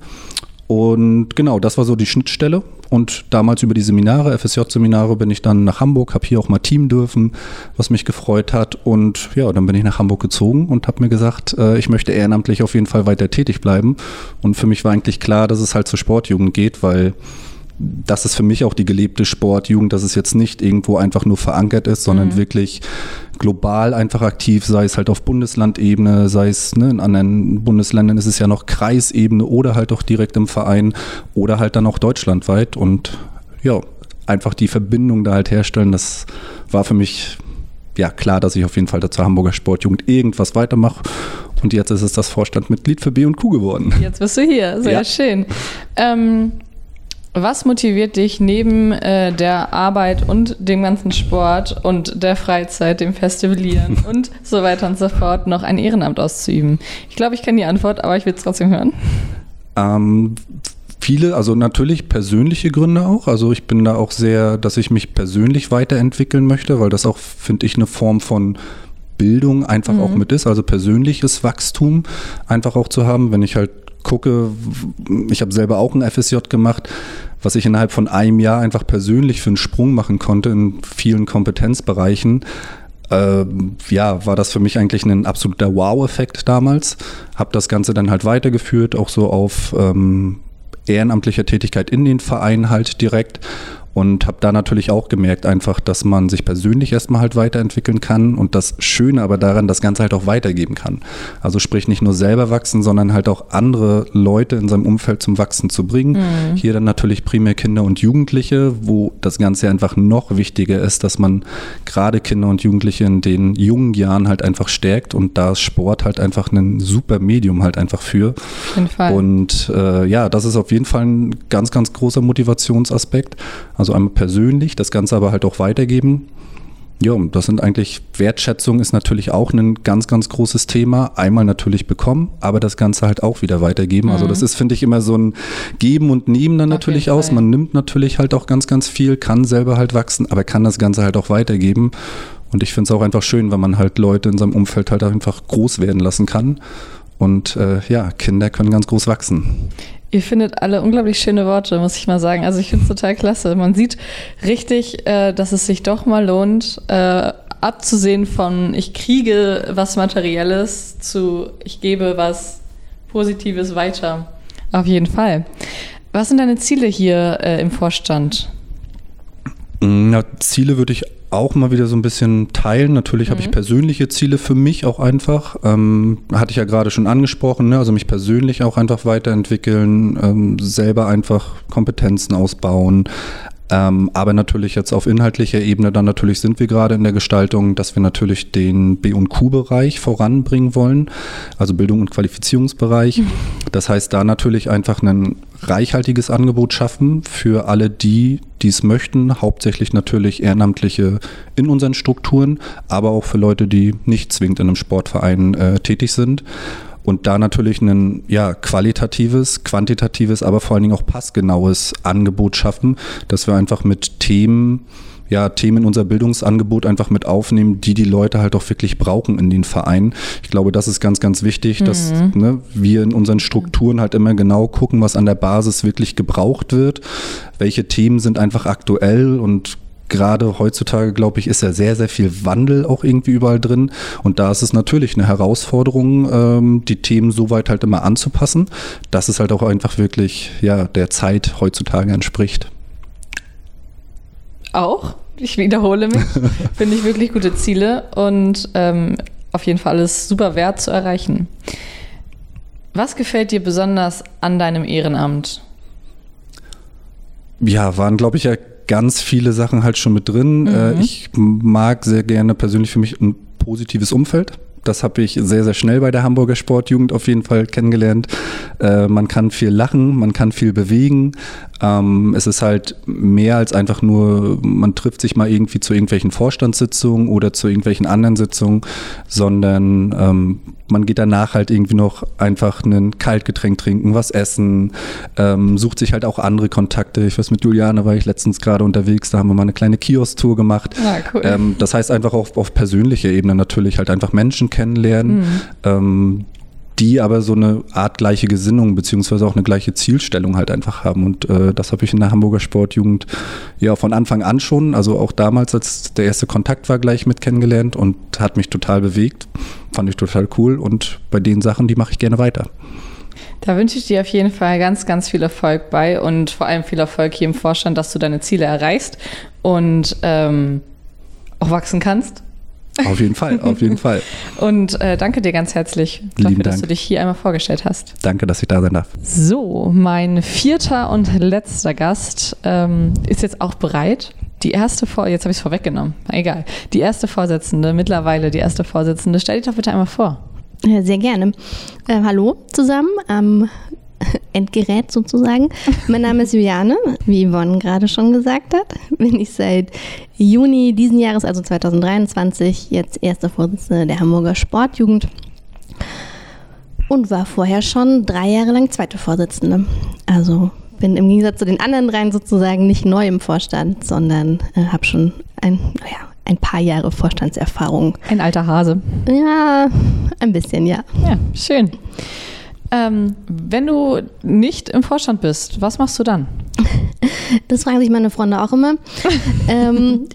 Und genau, das war so die Schnittstelle. Und damals über die Seminare, FSJ-Seminare, bin ich dann nach Hamburg, habe hier auch mal Team dürfen, was mich gefreut hat. Und ja, dann bin ich nach Hamburg gezogen und habe mir gesagt, äh, ich möchte ehrenamtlich auf jeden Fall weiter tätig bleiben. Und für mich war eigentlich klar, dass es halt zur Sportjugend geht, weil das ist für mich auch die gelebte Sportjugend, dass es jetzt nicht irgendwo einfach nur verankert ist, sondern wirklich global einfach aktiv, sei es halt auf Bundeslandebene, sei es ne, in anderen Bundesländern ist es ja noch Kreisebene oder halt auch direkt im Verein oder halt dann auch deutschlandweit. Und ja, einfach die Verbindung da halt herstellen. Das war für mich ja klar, dass ich auf jeden Fall zur Hamburger Sportjugend irgendwas weitermache. Und jetzt ist es das Vorstandmitglied für B und Q geworden. Jetzt bist du hier, sehr ja. schön. Ähm, was motiviert dich neben äh, der Arbeit und dem ganzen Sport und der Freizeit, dem Festivalieren und so weiter und so fort, noch ein Ehrenamt auszuüben? Ich glaube, ich kenne die Antwort, aber ich will es trotzdem hören. Ähm, viele, also natürlich persönliche Gründe auch. Also ich bin da auch sehr, dass ich mich persönlich weiterentwickeln möchte, weil das auch, finde ich, eine Form von Bildung einfach mhm. auch mit ist, also persönliches Wachstum einfach auch zu haben. Wenn ich halt gucke, ich habe selber auch ein FSJ gemacht, was ich innerhalb von einem Jahr einfach persönlich für einen Sprung machen konnte in vielen Kompetenzbereichen. Äh, ja, war das für mich eigentlich ein absoluter Wow-Effekt damals. Habe das Ganze dann halt weitergeführt, auch so auf ähm, ehrenamtlicher Tätigkeit in den Verein halt direkt und habe da natürlich auch gemerkt einfach, dass man sich persönlich erstmal halt weiterentwickeln kann und das Schöne aber daran, das Ganze halt auch weitergeben kann. Also sprich nicht nur selber wachsen, sondern halt auch andere Leute in seinem Umfeld zum Wachsen zu bringen. Mhm. Hier dann natürlich primär Kinder und Jugendliche, wo das Ganze einfach noch wichtiger ist, dass man gerade Kinder und Jugendliche in den jungen Jahren halt einfach stärkt und da ist Sport halt einfach ein super Medium halt einfach für. Auf jeden Fall. Und äh, ja, das ist auf jeden Fall ein ganz, ganz großer Motivationsaspekt. Also einmal persönlich, das Ganze aber halt auch weitergeben. Ja, das sind eigentlich, Wertschätzung ist natürlich auch ein ganz, ganz großes Thema. Einmal natürlich bekommen, aber das Ganze halt auch wieder weitergeben. Also mhm. Also das ist, finde ich, immer so ein Geben und Nehmen dann natürlich aus. Man nimmt natürlich halt auch ganz, ganz viel, kann selber halt wachsen, aber kann das Ganze halt auch weitergeben. Und ich finde es auch einfach schön, wenn man halt Leute in seinem Umfeld halt einfach groß werden lassen kann. Und äh, ja, Kinder können ganz groß wachsen. Ihr findet alle unglaublich schöne Worte, muss ich mal sagen. Also ich finde es total klasse. Man sieht richtig, äh, dass es sich doch mal lohnt, äh, abzusehen von ich kriege was Materielles zu ich gebe was Positives weiter. Auf jeden Fall. Was sind deine Ziele hier äh, im Vorstand? Na, Ziele würde ich auch mal wieder so ein bisschen teilen. Natürlich mhm. habe ich mhm. persönliche Ziele für mich auch einfach. Ähm, hatte ich ja gerade schon angesprochen, ne? also mich persönlich auch einfach weiterentwickeln, ähm, selber einfach Kompetenzen ausbauen. Ähm, aber natürlich jetzt auf inhaltlicher Ebene, dann natürlich sind wir gerade in der Gestaltung, dass wir natürlich den B- und Q-Bereich voranbringen wollen, also Bildung und Qualifizierungsbereich. Mhm. Das heißt, da natürlich einfach ein reichhaltiges Angebot schaffen für alle die, die es möchten, hauptsächlich natürlich Ehrenamtliche in unseren Strukturen, aber auch für Leute, die nicht zwingend in einem Sportverein äh, tätig sind. Und da natürlich ein ja, qualitatives, quantitatives, aber vor allen Dingen auch passgenaues Angebot schaffen, dass wir einfach mit Themen ja, Themen in unser Bildungsangebot einfach mit aufnehmen, die die Leute halt auch wirklich brauchen in den Vereinen. Ich glaube, das ist ganz, ganz wichtig, mhm. dass ne, wir in unseren Strukturen halt immer genau gucken, was an der Basis wirklich gebraucht wird, welche Themen sind einfach aktuell und gerade heutzutage, glaube ich, ist ja sehr, sehr viel Wandel auch irgendwie überall drin. Und da ist es natürlich eine Herausforderung, ähm, die Themen so weit halt immer anzupassen, dass es halt auch einfach wirklich ja, der Zeit heutzutage entspricht auch. Ich wiederhole mich. Finde ich wirklich gute Ziele und ähm, auf jeden Fall alles super wert zu erreichen. Was gefällt dir besonders an deinem Ehrenamt? Ja, waren, glaube ich, ja ganz viele Sachen halt schon mit drin. Mhm. Äh, ich mag sehr gerne persönlich für mich ein positives Umfeld. Das habe ich sehr, sehr schnell bei der Hamburger Sportjugend auf jeden Fall kennengelernt. Äh, man kann viel lachen, man kann viel bewegen. Ähm, es ist halt mehr als einfach nur, man trifft sich mal irgendwie zu irgendwelchen Vorstandssitzungen oder zu irgendwelchen anderen Sitzungen, sondern ähm, man geht danach halt irgendwie noch einfach ein Kaltgetränk trinken, was essen, ähm, sucht sich halt auch andere Kontakte. Ich weiß, mit Juliane war ich letztens gerade unterwegs, da haben wir mal eine kleine Kiosk-Tour gemacht. Ah, cool. ähm, das heißt einfach auch auf persönlicher Ebene natürlich halt einfach Menschen kennenlernen, mhm. ähm, die aber so eine Art gleiche Gesinnung beziehungsweise auch eine gleiche Zielstellung halt einfach haben. Und äh, das habe ich in der Hamburger Sportjugend ja von Anfang an schon, also auch damals, als der erste Kontakt war, gleich mit kennengelernt und hat mich total bewegt. Fand ich total cool und bei den Sachen, die mache ich gerne weiter. Da wünsche ich dir auf jeden Fall ganz, ganz viel Erfolg bei und vor allem viel Erfolg hier im Vorstand, dass du deine Ziele erreichst und ähm, auch wachsen kannst Auf jeden Fall, auf jeden Fall. Und äh, danke dir ganz herzlich Lieben dafür, dass Dank. du dich hier einmal vorgestellt hast. Danke, dass ich da sein darf. So, mein vierter und letzter Gast ähm, ist jetzt auch bereit. Die erste Vor jetzt habe ich es vorweggenommen. Egal. Die erste Vorsitzende, mittlerweile die erste Vorsitzende. Stell dich doch bitte einmal vor. Ja, sehr gerne. Äh, hallo zusammen am Endgerät sozusagen. Mein Name ist Juliane, wie Yvonne gerade schon gesagt hat. Bin ich seit Juni diesen Jahres, also 2023, jetzt erste Vorsitzende der Hamburger Sportjugend und war vorher schon drei Jahre lang zweite Vorsitzende. Also bin im Gegensatz zu den anderen dreien sozusagen nicht neu im Vorstand, sondern äh, habe schon ein, naja, ein paar Jahre Vorstandserfahrung. Ein alter Hase. Ja, ein bisschen, ja. Ja, schön. Ähm, wenn du nicht im Vorstand bist, was machst du dann? Das fragen sich meine Freunde auch immer. ähm,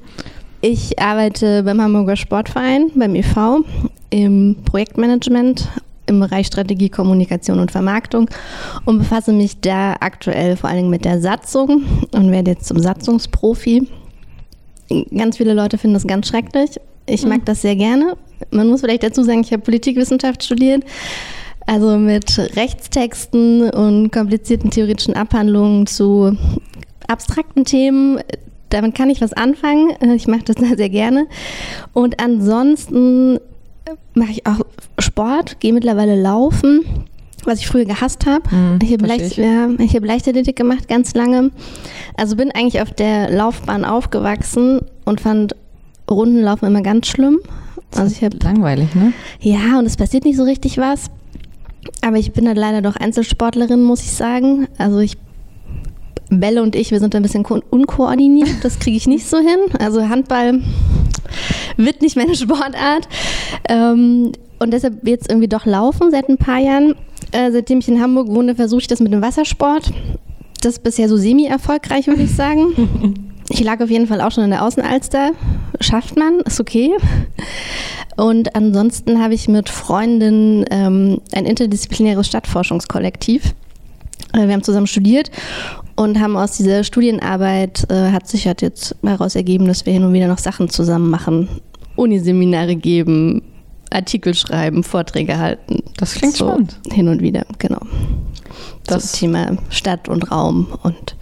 ich arbeite beim Hamburger Sportverein, beim e.V., im Projektmanagement, im Bereich Strategie, Kommunikation und Vermarktung und befasse mich da aktuell vor allen Dingen mit der Satzung und werde jetzt zum Satzungsprofi. Ganz viele Leute finden das ganz schrecklich. Ich mag das sehr gerne. Man muss vielleicht dazu sagen, ich habe Politikwissenschaft studiert. Also mit Rechtstexten und komplizierten theoretischen Abhandlungen zu abstrakten Themen. Damit kann ich was anfangen. Ich mache das sehr gerne. Und ansonsten mache ich auch Sport, gehe mittlerweile laufen, was ich früher gehasst habe. Mhm, ich habe leicht, ich. ja, ich hab Leichtathletik gemacht ganz lange. Also bin eigentlich auf der Laufbahn aufgewachsen und fand Rundenlaufen immer ganz schlimm. Also ich habe Langweilig, ne? ja, und es passiert nicht so richtig was. Aber ich bin halt leider doch Einzelsportlerin, muss ich sagen. Also ich, Belle und ich, wir sind ein bisschen ko- unkoordiniert. Das kriege ich nicht so hin. Also Handball wird nicht meine Sportart. Ähm, und deshalb jetzt irgendwie doch laufen seit ein paar Jahren. Äh, seitdem ich in Hamburg wohne, versuche ich das mit dem Wassersport. Das ist bisher so semi-erfolgreich, würde ich sagen. Ich lag auf jeden Fall auch schon in der Außenalster. Schafft man, ist okay. Und ansonsten habe ich mit Freundinnen ähm, ein interdisziplinäres Stadtforschungskollektiv. Äh, wir haben zusammen studiert und haben aus dieser Studienarbeit äh, hat sich halt jetzt daraus ergeben, dass wir hin und wieder noch Sachen zusammen machen. Uniseminare geben, Artikel schreiben, Vorträge halten. Das klingt spannend. Hin und wieder, genau. Das Das- Thema Stadt und Raum und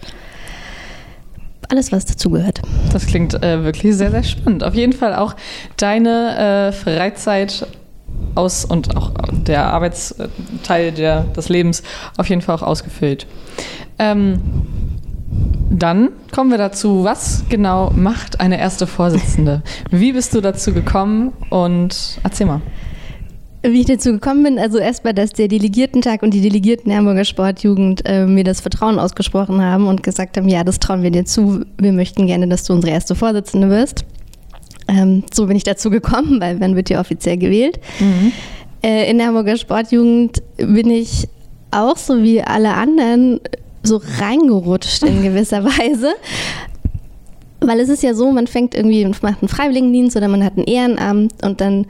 alles, was dazugehört. Das klingt äh, wirklich sehr, sehr spannend. Auf jeden Fall auch deine äh, Freizeit aus und auch der Arbeitsteil der, des Lebens auf jeden Fall auch ausgefüllt. Ähm, dann kommen wir dazu, was genau macht eine erste Vorsitzende? Wie bist du dazu gekommen und erzähl mal. Wie ich dazu gekommen bin, also erstmal, dass der Delegiertentag und die Delegierten der Hamburger Sportjugend äh, mir das Vertrauen ausgesprochen haben und gesagt haben, ja, das trauen wir dir zu, wir möchten gerne, dass du unsere erste Vorsitzende wirst. Ähm, so bin ich dazu gekommen, weil man wird ja offiziell gewählt. Äh, in der Hamburger Sportjugend bin ich auch so wie alle anderen so reingerutscht in gewisser Weise. Weil es ist ja so, man fängt irgendwie, man macht einen Freiwilligendienst oder man hat ein Ehrenamt und dann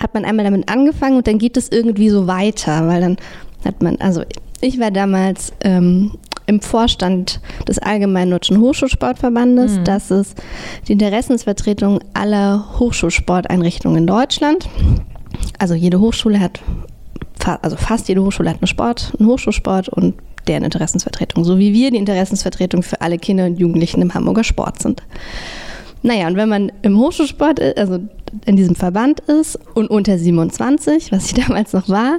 hat man einmal damit angefangen und dann geht es irgendwie so weiter, weil dann hat man, also ich war damals ähm, im Vorstand des Allgemeinen Deutschen Hochschulsportverbandes. Das ist die Interessensvertretung aller Hochschulsporteinrichtungen in Deutschland. Also jede Hochschule hat, also fast jede Hochschule hat einen Sport, einen Hochschulsport und deren Interessensvertretung, so wie wir die Interessensvertretung für alle Kinder und Jugendlichen im Hamburger Sport sind. Naja, und wenn man im Hochschulsport, ist, also in diesem Verband ist und unter 27, was ich damals noch war,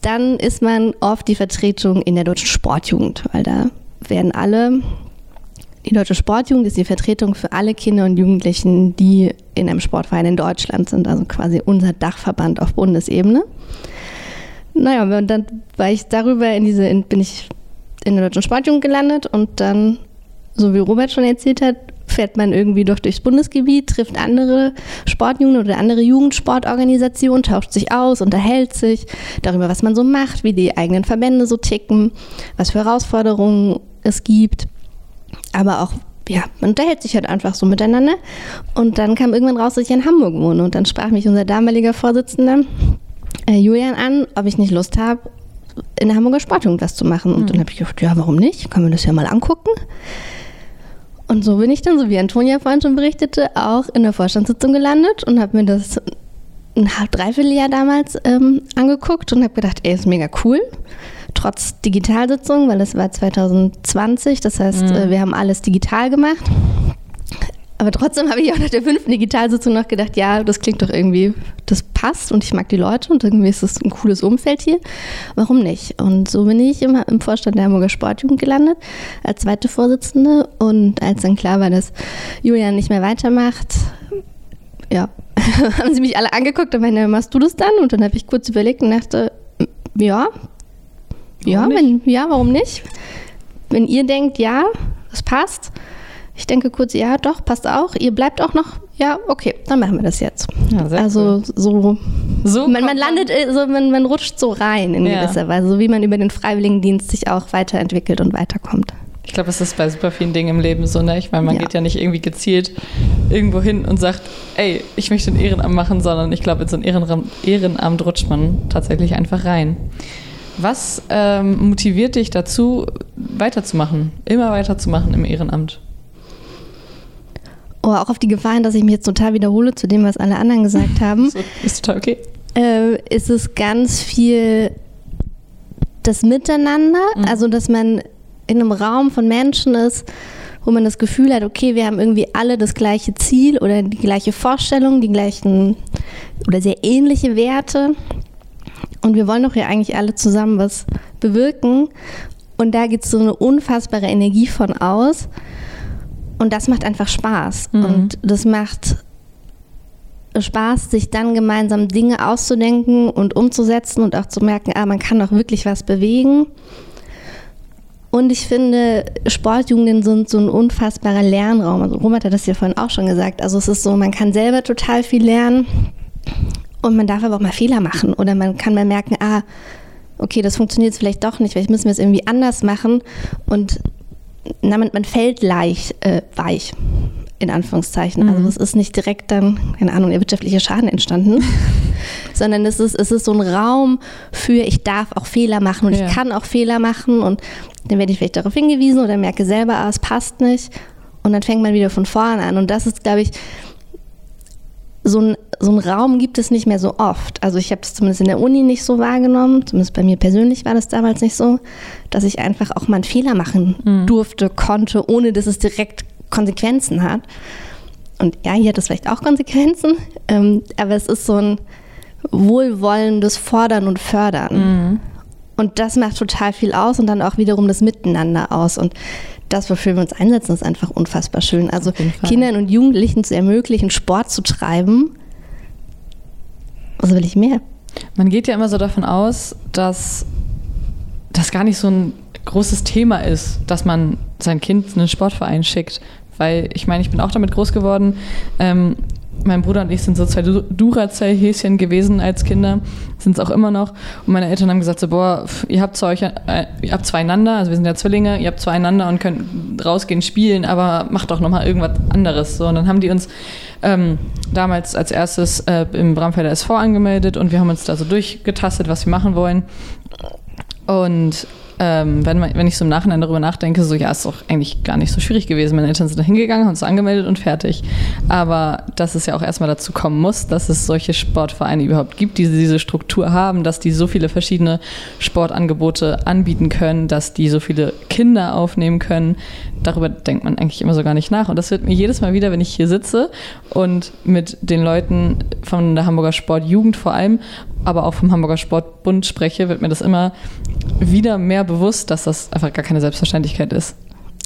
dann ist man oft die Vertretung in der deutschen Sportjugend, weil da werden alle, die deutsche Sportjugend ist die Vertretung für alle Kinder und Jugendlichen, die in einem Sportverein in Deutschland sind, also quasi unser Dachverband auf Bundesebene. Naja, und dann war ich darüber in diese, in, bin ich in der deutschen Sportjugend gelandet und dann, so wie Robert schon erzählt hat, fährt man irgendwie doch durchs Bundesgebiet, trifft andere Sportjugend oder andere Jugendsportorganisationen, tauscht sich aus, unterhält sich darüber, was man so macht, wie die eigenen Verbände so ticken, was für Herausforderungen es gibt. Aber auch, ja, man unterhält sich halt einfach so miteinander. Und dann kam irgendwann raus, dass ich in Hamburg wohne. Und dann sprach mich unser damaliger Vorsitzender, äh, Julian, an, ob ich nicht Lust habe, in der Hamburger Sportjugend was zu machen. Und dann habe ich gedacht, ja, warum nicht? Können wir das ja mal angucken. Und so bin ich dann, so wie Antonia vorhin schon berichtete, auch in der Vorstandssitzung gelandet und habe mir das ein halb, dreiviertel Jahr damals ähm, angeguckt und habe gedacht, ey, ist mega cool. Trotz Digitalsitzung, weil es war 2020, das heißt, Mhm. äh, wir haben alles digital gemacht. Aber trotzdem habe ich auch nach der fünften Digitalsitzung noch gedacht, ja, das klingt doch irgendwie, das passt und ich mag die Leute und irgendwie ist es ein cooles Umfeld hier. Warum nicht? Und so bin ich im, im Vorstand der Hamburger Sportjugend gelandet, als zweite Vorsitzende. Und als dann klar war, dass Julian nicht mehr weitermacht, ja, haben sie mich alle angeguckt und meinte, machst du das dann? Und dann habe ich kurz überlegt und dachte, ja, ja, Warum wenn, ja, warum nicht? Wenn ihr denkt, ja, das passt. Ich denke kurz, ja, doch, passt auch. Ihr bleibt auch noch, ja, okay, dann machen wir das jetzt. Ja, also cool. so, so man, man landet, äh, so, man, man rutscht so rein in Ja. gewisser Weise, so wie man über den Freiwilligendienst sich auch weiterentwickelt und weiterkommt. Ich glaube, es ist bei super vielen Dingen im Leben so, ne? Ich meine, man Ja. geht ja nicht irgendwie gezielt irgendwo hin und sagt, ey, ich möchte ein Ehrenamt machen, sondern ich glaube, in so ein Ehrenamt, Ehrenamt rutscht man tatsächlich einfach rein. Was ähm, motiviert dich dazu, weiterzumachen, immer weiterzumachen im Ehrenamt? Oh, auch auf die Gefahr hin, dass ich mich jetzt total wiederhole zu dem, was alle anderen gesagt haben. So, ist total okay. äh, ist es ganz viel das Miteinander, Mhm. also dass man in einem Raum von Menschen ist, wo man das Gefühl hat, okay, wir haben irgendwie alle das gleiche Ziel oder die gleiche Vorstellung, die gleichen oder sehr ähnliche Werte. Und wir wollen doch ja eigentlich alle zusammen was bewirken. Und da geht so eine unfassbare Energie von aus. Und das macht einfach Spaß. Mhm. Und das macht Spaß, sich dann gemeinsam Dinge auszudenken und umzusetzen und auch zu merken, ah, man kann doch wirklich was bewegen. Und ich finde, Sportjugenden sind so ein unfassbarer Lernraum. Also Robert hat das ja vorhin auch schon gesagt. Also es ist so, man kann selber total viel lernen und man darf aber auch mal Fehler machen. Oder man kann mal merken, ah, okay, das funktioniert jetzt vielleicht doch nicht, vielleicht müssen wir es irgendwie anders machen. Und na, man, man fällt leicht äh, weich, in Anführungszeichen. Also es ist nicht direkt dann, keine Ahnung, der wirtschaftliche Schaden entstanden, sondern es ist, es ist so ein Raum für, ich darf auch Fehler machen und Ja. ich kann auch Fehler machen und dann werde ich vielleicht darauf hingewiesen oder merke selber, ah, es passt nicht. Und dann fängt man wieder von vorne an. Und das ist, glaube ich, so ein, so ein Raum gibt es nicht mehr so oft. Also ich habe es zumindest in der Uni nicht so wahrgenommen, zumindest bei mir persönlich war das damals nicht so, dass ich einfach auch mal einen Fehler machen durfte, konnte, ohne dass es direkt Konsequenzen hat. Und ja, hier hat es vielleicht auch Konsequenzen, ähm, aber es ist so ein wohlwollendes Fordern und Fördern. Und das macht total viel aus und dann auch wiederum das Miteinander aus. Und das, wofür wir uns einsetzen, ist einfach unfassbar schön. Also. Kindern und Jugendlichen zu ermöglichen, Sport zu treiben. Was will ich mehr? Man geht ja immer so davon aus, dass das gar nicht so ein großes Thema ist, dass man sein Kind in einen Sportverein schickt. Weil ich meine, ich bin auch damit groß geworden. Ähm, mein Bruder und ich sind so zwei Du- Duracell-Häschen gewesen als Kinder, sind es auch immer noch. Und meine Eltern haben gesagt so, boah, ihr habt zwar euch, äh, ihr habt zweieinander, also wir sind ja Zwillinge, ihr habt zweieinander und könnt rausgehen spielen, aber macht doch nochmal irgendwas anderes. So, und dann haben die uns ähm, damals als erstes äh, im Bramfelder SV angemeldet und wir haben uns da so durchgetastet, was wir machen wollen. Und ähm, wenn, man, wenn ich so im Nachhinein darüber nachdenke, so ja, ist doch eigentlich gar nicht so schwierig gewesen. Meine Eltern sind da hingegangen, haben uns angemeldet und fertig. Aber dass es ja auch erstmal dazu kommen muss, dass es solche Sportvereine überhaupt gibt, die diese Struktur haben, dass die so viele verschiedene Sportangebote anbieten können, dass die so viele Kinder aufnehmen können, darüber denkt man eigentlich immer so gar nicht nach. Und das wird mir jedes Mal wieder, wenn ich hier sitze und mit den Leuten von der Hamburger Sportjugend vor allem, aber auch vom Hamburger Sportbund spreche, wird mir das immer wieder mehr bewusst, dass das einfach gar keine Selbstverständlichkeit ist.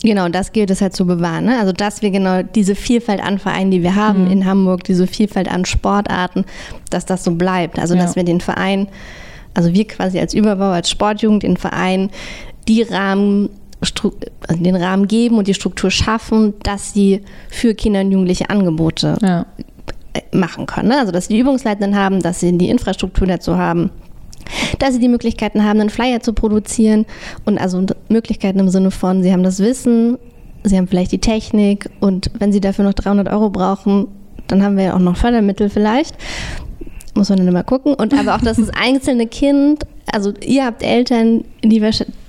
Genau, und das gilt es halt zu bewahren. Ne? Also, dass wir genau diese Vielfalt an Vereinen, die wir haben Mhm. in Hamburg, diese Vielfalt an Sportarten, dass das so bleibt. Also, Ja. dass wir den Verein, also wir quasi als Überbau, als Sportjugend, den Verein, die Rahmen, also den Rahmen geben und die Struktur schaffen, dass sie für Kinder und Jugendliche Angebote Ja. machen können. Ne? Also, dass sie die Übungsleitenden haben, dass sie die Infrastruktur dazu haben, dass sie die Möglichkeiten haben, einen Flyer zu produzieren und also Möglichkeiten im Sinne von, sie haben das Wissen, sie haben vielleicht die Technik und wenn sie dafür noch 300 Euro brauchen, dann haben wir ja auch noch Fördermittel vielleicht. Muss man dann immer gucken. Und aber auch, dass das einzelne Kind, also ihr habt Eltern, die,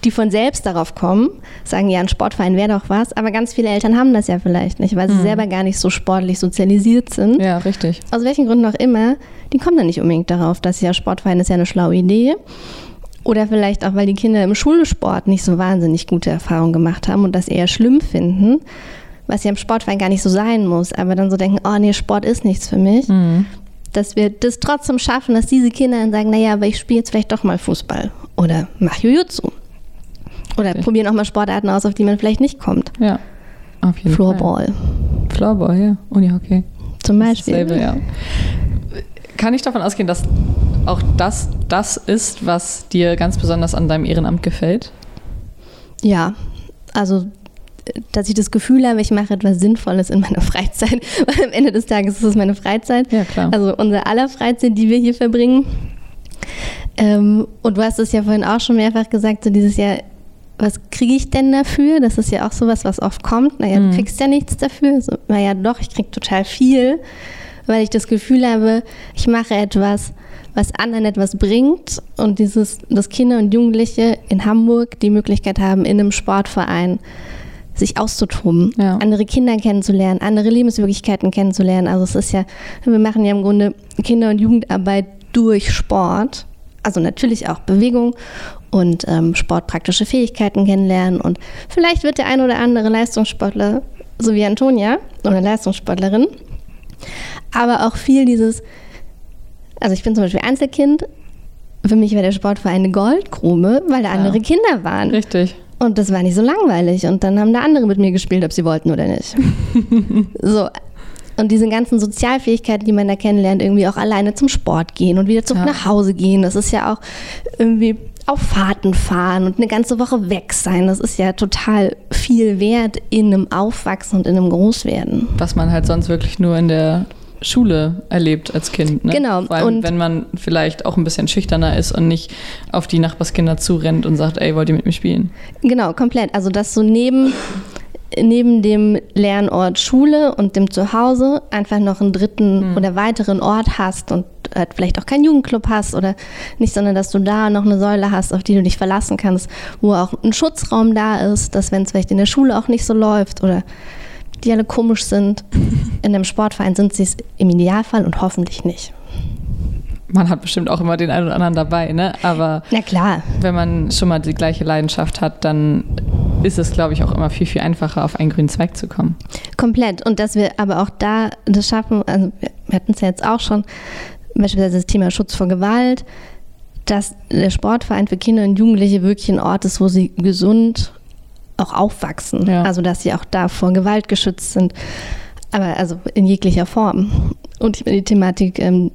die von selbst darauf kommen, sagen, ja, ein Sportverein wäre doch was, aber ganz viele Eltern haben das ja vielleicht nicht, weil sie Mhm. selber gar nicht so sportlich sozialisiert sind. Ja, richtig. Aus welchen Gründen auch immer, die kommen dann nicht unbedingt darauf, dass ja Sportverein ist ja eine schlaue Idee. Oder vielleicht auch, weil die Kinder im Schulsport nicht so wahnsinnig gute Erfahrungen gemacht haben und das eher schlimm finden, was ja im Sportverein gar nicht so sein muss, aber dann so denken, oh nee, Sport ist nichts für mich. Mhm. Dass wir das trotzdem schaffen, dass diese Kinder dann sagen, naja, aber ich spiele jetzt vielleicht doch mal Fußball oder mach Jujutsu. Oder Okay. probieren auch mal Sportarten aus, auf die man vielleicht nicht kommt. Ja, auf jeden Fall. Floorball Floorball, ja. Unihockey. zum Beispiel. Dasselbe, ja. Kann ich davon ausgehen, dass auch das das ist, was dir ganz besonders an deinem Ehrenamt gefällt? Ja, also dass ich das Gefühl habe, ich mache etwas Sinnvolles in meiner Freizeit. Weil am Ende des Tages ist es meine Freizeit. Ja, klar. Also unsere aller Freizeit, die wir hier verbringen. Ähm, und du hast es ja vorhin auch schon mehrfach gesagt, so dieses Jahr, was kriege ich denn dafür? Das ist ja auch sowas, was oft kommt. Naja, Mhm. du kriegst ja nichts dafür. So, naja, doch, ich krieg total viel, weil ich das Gefühl habe, ich mache etwas, was anderen etwas bringt und dieses, dass Kinder und Jugendliche in Hamburg die Möglichkeit haben, in einem Sportverein sich auszutoben, Ja. andere Kinder kennenzulernen, andere Lebenswirklichkeiten kennenzulernen. Also es ist ja, wir machen ja im Grunde Kinder- und Jugendarbeit durch Sport. Also natürlich auch Bewegung und ähm, sportpraktische Fähigkeiten kennenlernen. Und vielleicht wird der ein oder andere Leistungssportler, so wie Antonia, oder Leistungssportlerin, aber auch viel dieses, also ich bin zum Beispiel Einzelkind, für mich war der Sportverein eine Goldgrube, weil da Ja. andere Kinder waren. Richtig. Und das war nicht so langweilig. Und dann haben da andere mit mir gespielt, ob sie wollten oder nicht. so. Und diese ganzen Sozialfähigkeiten, die man da kennenlernt, irgendwie auch alleine zum Sport gehen und wieder zurück Ja. nach Hause gehen. Das ist ja auch irgendwie auf Fahrten fahren und eine ganze Woche weg sein. Das ist ja total viel wert in einem Aufwachsen und in einem Großwerden. Was man halt sonst wirklich nur in der Schule erlebt als Kind. Ne? Genau, Vor allem, und- wenn man vielleicht auch ein bisschen schüchterner ist und nicht auf die Nachbarskinder zurennt und sagt, ey, wollt ihr mit mir spielen? Genau, komplett. Also, dass du neben, neben dem Lernort Schule und dem Zuhause einfach noch einen dritten oder weiteren Ort hast und äh, vielleicht auch keinen Jugendclub hast oder nicht, sondern dass du da noch eine Säule hast, auf die du dich verlassen kannst, wo auch ein Schutzraum da ist, dass wenn es vielleicht in der Schule auch nicht so läuft oder die alle komisch sind, in einem Sportverein sind sie es im Idealfall und hoffentlich nicht. Man hat bestimmt auch immer den einen oder anderen dabei, ne? Aber Na klar, wenn man schon mal die gleiche Leidenschaft hat, dann ist es, glaube ich, auch immer viel, viel einfacher, auf einen grünen Zweig zu kommen. Komplett. Und dass wir aber auch da das schaffen, also wir hatten es ja jetzt auch schon, beispielsweise das Thema Schutz vor Gewalt, dass der Sportverein für Kinder und Jugendliche wirklich ein Ort ist, wo sie gesund auch aufwachsen. Ja. Also dass sie auch da vor Gewalt geschützt sind. Aber also in jeglicher Form. Und ich meine, die Thematik ähm,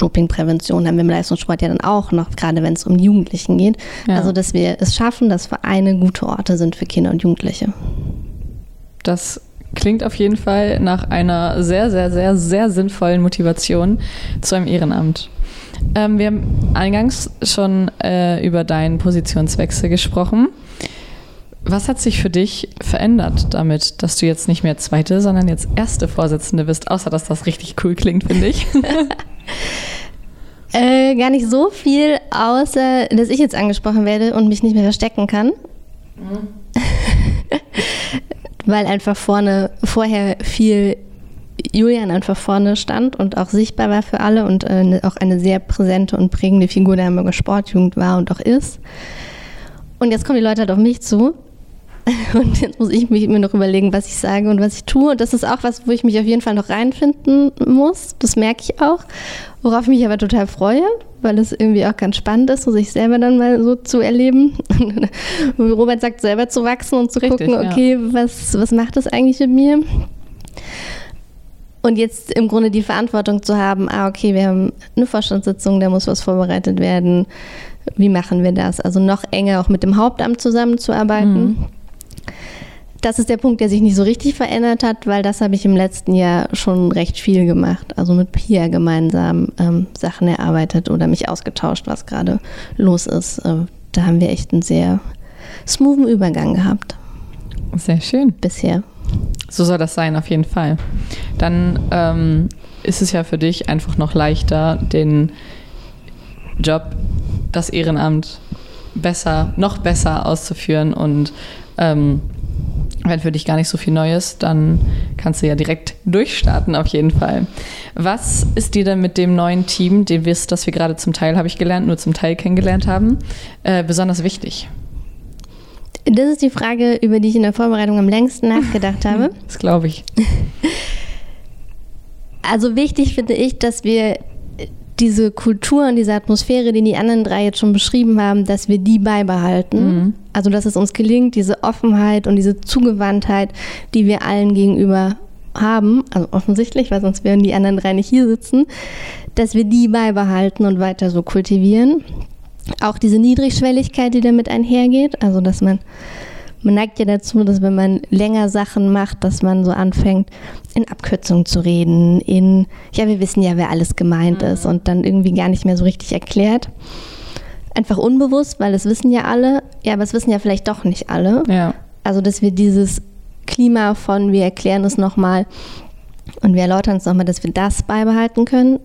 Dopingprävention haben wir im Leistungssport ja dann auch noch, gerade wenn es um Jugendlichen geht. Ja. Also dass wir es schaffen, dass Vereine gute Orte sind für Kinder und Jugendliche. Das klingt auf jeden Fall nach einer sehr, sehr, sehr, sehr sinnvollen Motivation zu einem Ehrenamt. Ähm, wir haben eingangs schon äh, über deinen Positionswechsel gesprochen. Was hat sich für dich verändert damit, dass du jetzt nicht mehr zweite, sondern jetzt erste Vorsitzende bist? Außer, dass das richtig cool klingt, finde ich. Äh, gar nicht so viel, außer dass ich jetzt angesprochen werde und mich nicht mehr verstecken kann. Weil einfach vorne, vorher viel Julian einfach vorne stand und auch sichtbar war für alle und äh, ne- auch eine sehr präsente und prägende Figur der Hamburger Sportjugend war und auch ist. Und jetzt kommen die Leute halt auf mich zu. Und jetzt muss ich mich mir noch überlegen, was ich sage und was ich tue. Und das ist auch was, wo ich mich auf jeden Fall noch reinfinden muss. Das merke ich auch. Worauf ich mich aber total freue, weil es irgendwie auch ganz spannend ist, so sich selber dann mal so zu erleben. Wie Robert sagt, selber zu wachsen und zu Richtig, gucken, ja. okay, was, was macht das eigentlich mit mir? Und jetzt im Grunde die Verantwortung zu haben, ah, okay, wir haben eine Vorstandssitzung, da muss was vorbereitet werden. Wie machen wir das? Also noch enger auch mit dem Hauptamt zusammenzuarbeiten. Das ist der Punkt, der sich nicht so richtig verändert hat, weil das habe ich im letzten Jahr schon recht viel gemacht. Also mit Pia gemeinsam ähm, Sachen erarbeitet oder mich ausgetauscht, was gerade los ist. Äh, da haben wir echt einen sehr smoothen Übergang gehabt Sehr schön. bisher. So soll das sein, auf jeden Fall. Dann ähm, ist es ja für dich einfach noch leichter, den Job, das Ehrenamt besser, noch besser auszuführen und ähm, wenn für dich gar nicht so viel Neues, dann kannst du ja direkt durchstarten auf jeden Fall. Was ist dir denn mit dem neuen Team, den wir, das wir gerade zum Teil, habe ich gelernt, nur zum Teil kennengelernt haben, äh, besonders wichtig? Das ist die Frage, über die ich in der Vorbereitung am längsten nachgedacht habe. Das glaube ich. Also wichtig finde ich, dass wir diese Kultur und diese Atmosphäre, die die anderen drei jetzt schon beschrieben haben, dass wir die beibehalten. Mhm. Also dass es uns gelingt, diese Offenheit und diese Zugewandtheit, die wir allen gegenüber haben, also offensichtlich, weil sonst würden die anderen drei nicht hier sitzen, dass wir die beibehalten und weiter so kultivieren. Auch diese Niedrigschwelligkeit, die damit einhergeht, also dass man man neigt ja dazu, dass wenn man länger Sachen macht, dass man so anfängt, in Abkürzungen zu reden, in, ja, wir wissen ja, wer alles gemeint ist und dann irgendwie gar nicht mehr so richtig erklärt. Einfach unbewusst, weil das wissen ja alle, ja, aber es wissen ja vielleicht doch nicht alle. Ja. Also, dass wir dieses Klima von, wir erklären es nochmal und wir erläutern es nochmal, dass wir das beibehalten können,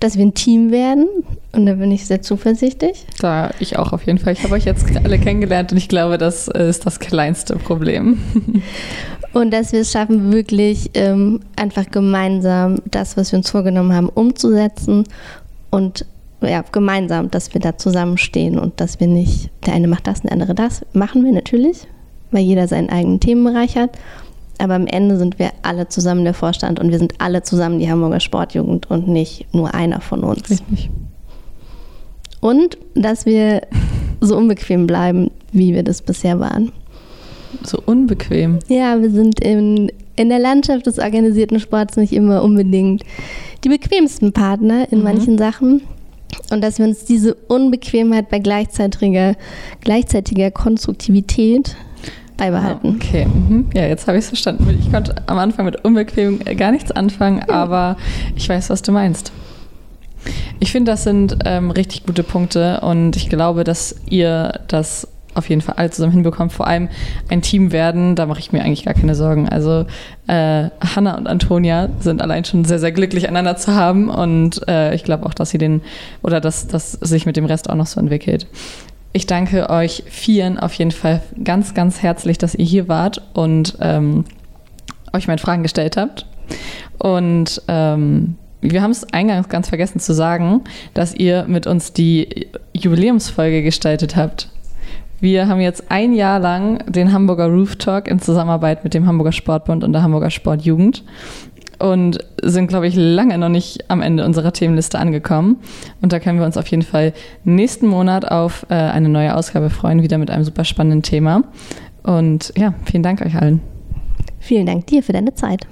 dass wir ein Team werden und da bin ich sehr zuversichtlich. Da ich auch auf jeden Fall. Ich habe euch jetzt alle kennengelernt und ich glaube, das ist das kleinste Problem. Und dass wir es schaffen, wirklich ähm, einfach gemeinsam das, was wir uns vorgenommen haben, umzusetzen und ja, gemeinsam, dass wir da zusammenstehen und dass wir nicht, der eine macht das, der andere das. Machen wir natürlich, weil jeder seinen eigenen Themenbereich hat. Aber am Ende sind wir alle zusammen der Vorstand und wir sind alle zusammen die Hamburger Sportjugend und nicht nur einer von uns. Richtig. Und dass wir so unbequem bleiben, wie wir das bisher waren. So unbequem. Ja, wir sind in, in der Landschaft des organisierten Sports nicht immer unbedingt die bequemsten Partner in Mhm. manchen Sachen. Und dass wir uns diese Unbequemheit bei gleichzeitiger, gleichzeitiger Konstruktivität beibehalten. Okay, mhm. ja, jetzt habe ich es verstanden. Ich konnte am Anfang mit unbequem gar nichts anfangen, aber ich weiß, was du meinst. Ich finde, das sind ähm, richtig gute Punkte und ich glaube, dass ihr das auf jeden Fall alle zusammen hinbekommt. Vor allem ein Team werden, da mache ich mir eigentlich gar keine Sorgen. Also äh, Hanna und Antonia sind allein schon sehr, sehr glücklich, einander zu haben und äh, ich glaube auch, dass sie den oder dass das sich mit dem Rest auch noch so entwickelt. Ich danke euch vieren auf jeden Fall ganz, ganz herzlich, dass ihr hier wart und ähm, euch meine Fragen gestellt habt. Und ähm, wir haben es eingangs ganz vergessen zu sagen, dass ihr mit uns die Jubiläumsfolge gestaltet habt. Wir haben jetzt ein Jahr lang den Hamburger Roof Talk in Zusammenarbeit mit dem Hamburger Sportbund und der Hamburger Sportjugend und sind, glaube ich, lange noch nicht am Ende unserer Themenliste angekommen. Und da können wir uns auf jeden Fall nächsten Monat auf äh, eine neue Ausgabe freuen, wieder mit einem super spannenden Thema. Und ja, vielen Dank euch allen. Vielen Dank dir für deine Zeit.